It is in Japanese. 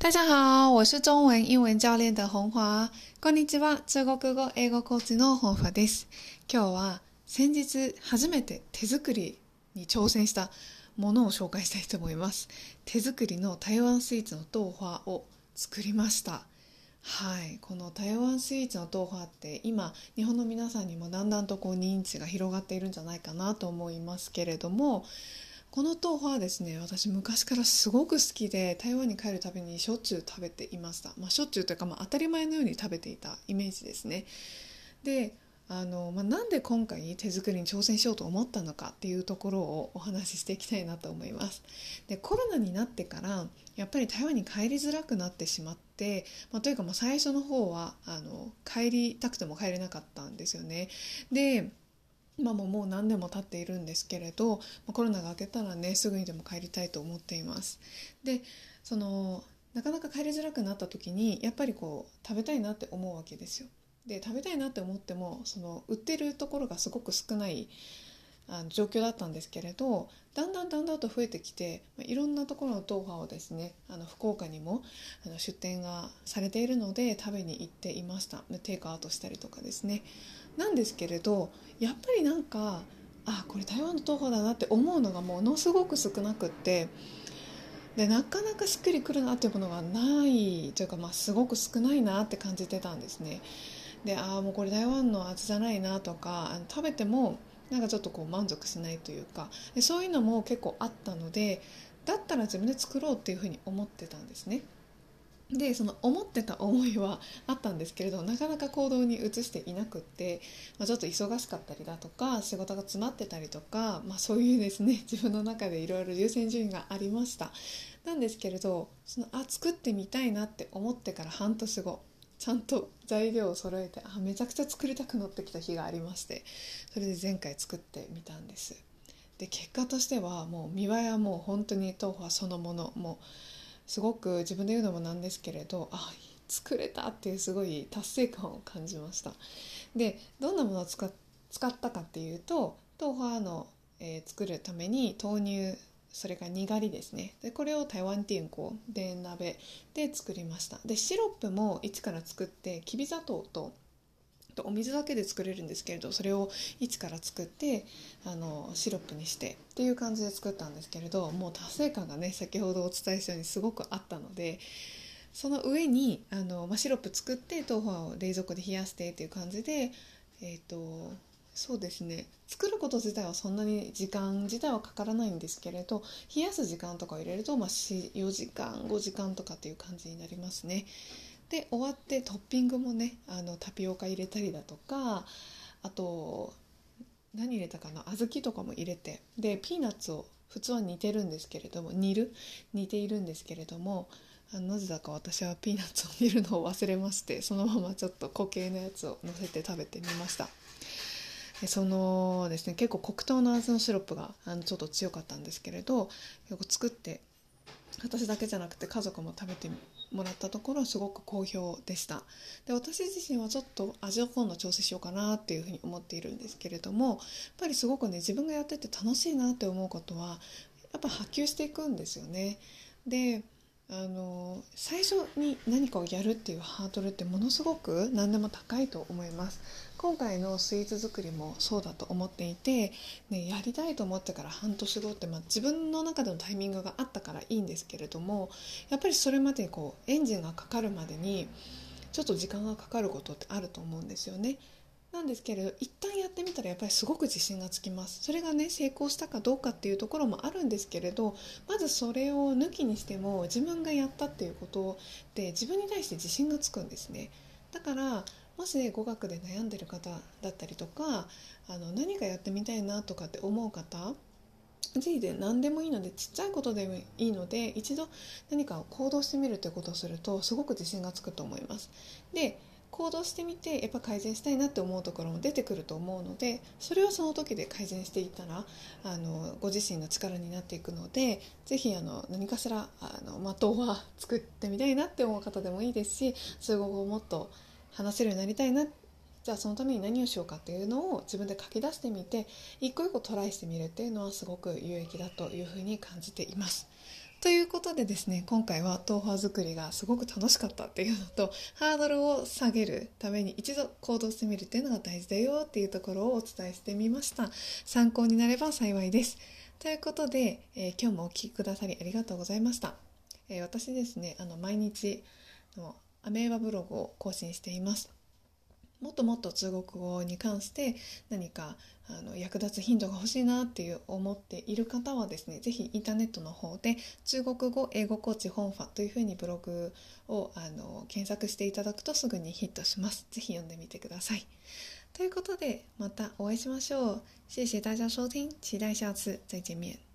大家好，我是中文英文教練的本華。こんにちは、中国語英語コーチの本華です。今日は先日初めて手作りに挑戦したものを紹介したいと思います。手作りの台湾スイーツの豆花を作りました。はい、この台湾スイーツの豆花って今日本の皆さんにもだんだんとこう認知が広がっているんじゃないかなと思いますけれどもこの豆腐はですね私昔からすごく好きで台湾に帰るたびにしょっちゅう食べていました、まあ、しょっちゅうというか、まあ、当たり前のように食べていたイメージですね。であの、まあ、なんで今回手作りに挑戦しようと思ったのかっていうところをお話ししていきたいなと思います。でコロナになってからやっぱり台湾に帰りづらくなってしまって、まあ、というかもう最初の方はあの帰りたくても帰れなかったんですよね。で今ももう何年も経っているんですけれどコロナが明けたらねすぐにでも帰りたいと思っています。でそのなかなか帰りづらくなった時にやっぱりこう食べたいなって思うわけですよ。で食べたいなって思ってもその売ってるところがすごく少ないあの状況だったんですけれどだんだんだんだんと増えてきていろんなところの豆腐をですねあの福岡にもあの出店がされているので食べに行っていましたテイクアウトしたりとかですねなんですけれどやっぱりなんかあこれ台湾の豆腐だなって思うのがものすごく少なくってでなかなかしっくりくるなっていうものがないというか、まあ、すごく少ないなって感じてたんですね。でああもうこれ台湾の味じゃないなとかあの食べてもなんかちょっとこう満足しないというかでそういうのも結構あったのでだったら自分で作ろうっていうふうに思ってたんですね。でその思ってた思いはあったんですけれどなかなか行動に移していなくって、まあ、ちょっと忙しかったりだとか仕事が詰まってたりとか、まあ、そういうですね 自分の中でいろいろ優先順位がありました。なんですけれどそのあ作ってみたいなって思ってから半年後ちゃんと材料を揃えてあめちゃくちゃ作りたくなってきた日がありましてそれで前回作ってみたんです。で結果としてはもう見栄えはもう本当に豆腐はそのものもうすごく自分で言うのもなんですけれどあ作れたっていうすごい達成感を感じました。でどんなものを使ったかっていうと豆腐の、えー、作るために豆乳それからにがりですね。でこれを台湾ティンコで鍋で作りました。でシロップも一から作ってきび砂糖ととお水だけで作れるんですけれどそれを一から作ってあのシロップにしてっていう感じで作ったんですけれどもう達成感がね先ほどお伝えしたようにすごくあったのでその上にあの、まあ、シロップ作って豆腐を冷蔵庫で冷やしてっていう感じでえっ、ー、とそうですね作ること自体はそんなに時間自体はかからないんですけれど冷やす時間とかを入れると、まあ、4時間5時間とかっていう感じになりますね。で終わってトッピングもねあのタピオカ入れたりだとかあと何入れたかな小豆とかも入れてでピーナッツを普通は煮てるんですけれども煮る？煮ているんですけれどもなぜだか私はピーナッツを煮るのを忘れましてそのままちょっと固形のやつをのせて食べてみました。でそのですね結構黒糖の味のシロップがあのちょっと強かったんですけれど結構作って私だけじゃなくて家族も食べてもらったところすごく好評でした。で私自身はちょっと味を今度調整しようかなっていうふうに思っているんですけれどもやっぱりすごくね自分がやってて楽しいなって思うことはやっぱ波及していくんですよね。であの最初に何かをやるっていうハードルってものすごく何でも高いと思います。今回のスイーツ作りもそうだと思っていて、ね、やりたいと思ってから半年後って、まあ、自分の中でのタイミングがあったからいいんですけれどもやっぱりそれまでにこうエンジンがかかるまでにちょっと時間がかかることってあると思うんですよね。なんですけれど一旦やってみたらやっぱりすごく自信がつきますそれがね成功したかどうかっていうところもあるんですけれどまずそれを抜きにしても自分がやったっていうことで自分に対して自信がつくんですねだからもし語学で悩んでる方だったりとかあの何かやってみたいなとかって思う方ぜひで何でもいいのでちっちゃいことでもいいので一度何かを行動してみるということをするとすごく自信がつくと思います。で行動してみてやっぱ改善したいなって思うところも出てくると思うのでそれをその時で改善していったらあのご自身の力になっていくので是非あの何かしらあの的は作ってみたいなって思う方でもいいですし中国語をもっと話せるようになりたいなじゃあそのために何をしようかっていうのを自分で書き出してみて一個一個トライしてみるっていうのはすごく有益だというふうに感じています。ということでですね今回は豆腐作りがすごく楽しかったっていうのとハードルを下げるために一度行動してみるっていうのが大事だよっていうところをお伝えしてみました。参考になれば幸いです。ということで、えー、今日もお聴きくださりありがとうございました、えー、私ですねあの毎日のアメーバブログを更新しています。もっともっと中国語に関して何かあの役立つヒントが欲しいなっていう思っている方はですね是非インターネットの方で中国語英語コーチ本ファというふうにブログをあの検索していただくとすぐにヒットします。是非読んでみてください。ということでまたお会いしましょう。谢谢大家收听期待下次再见面。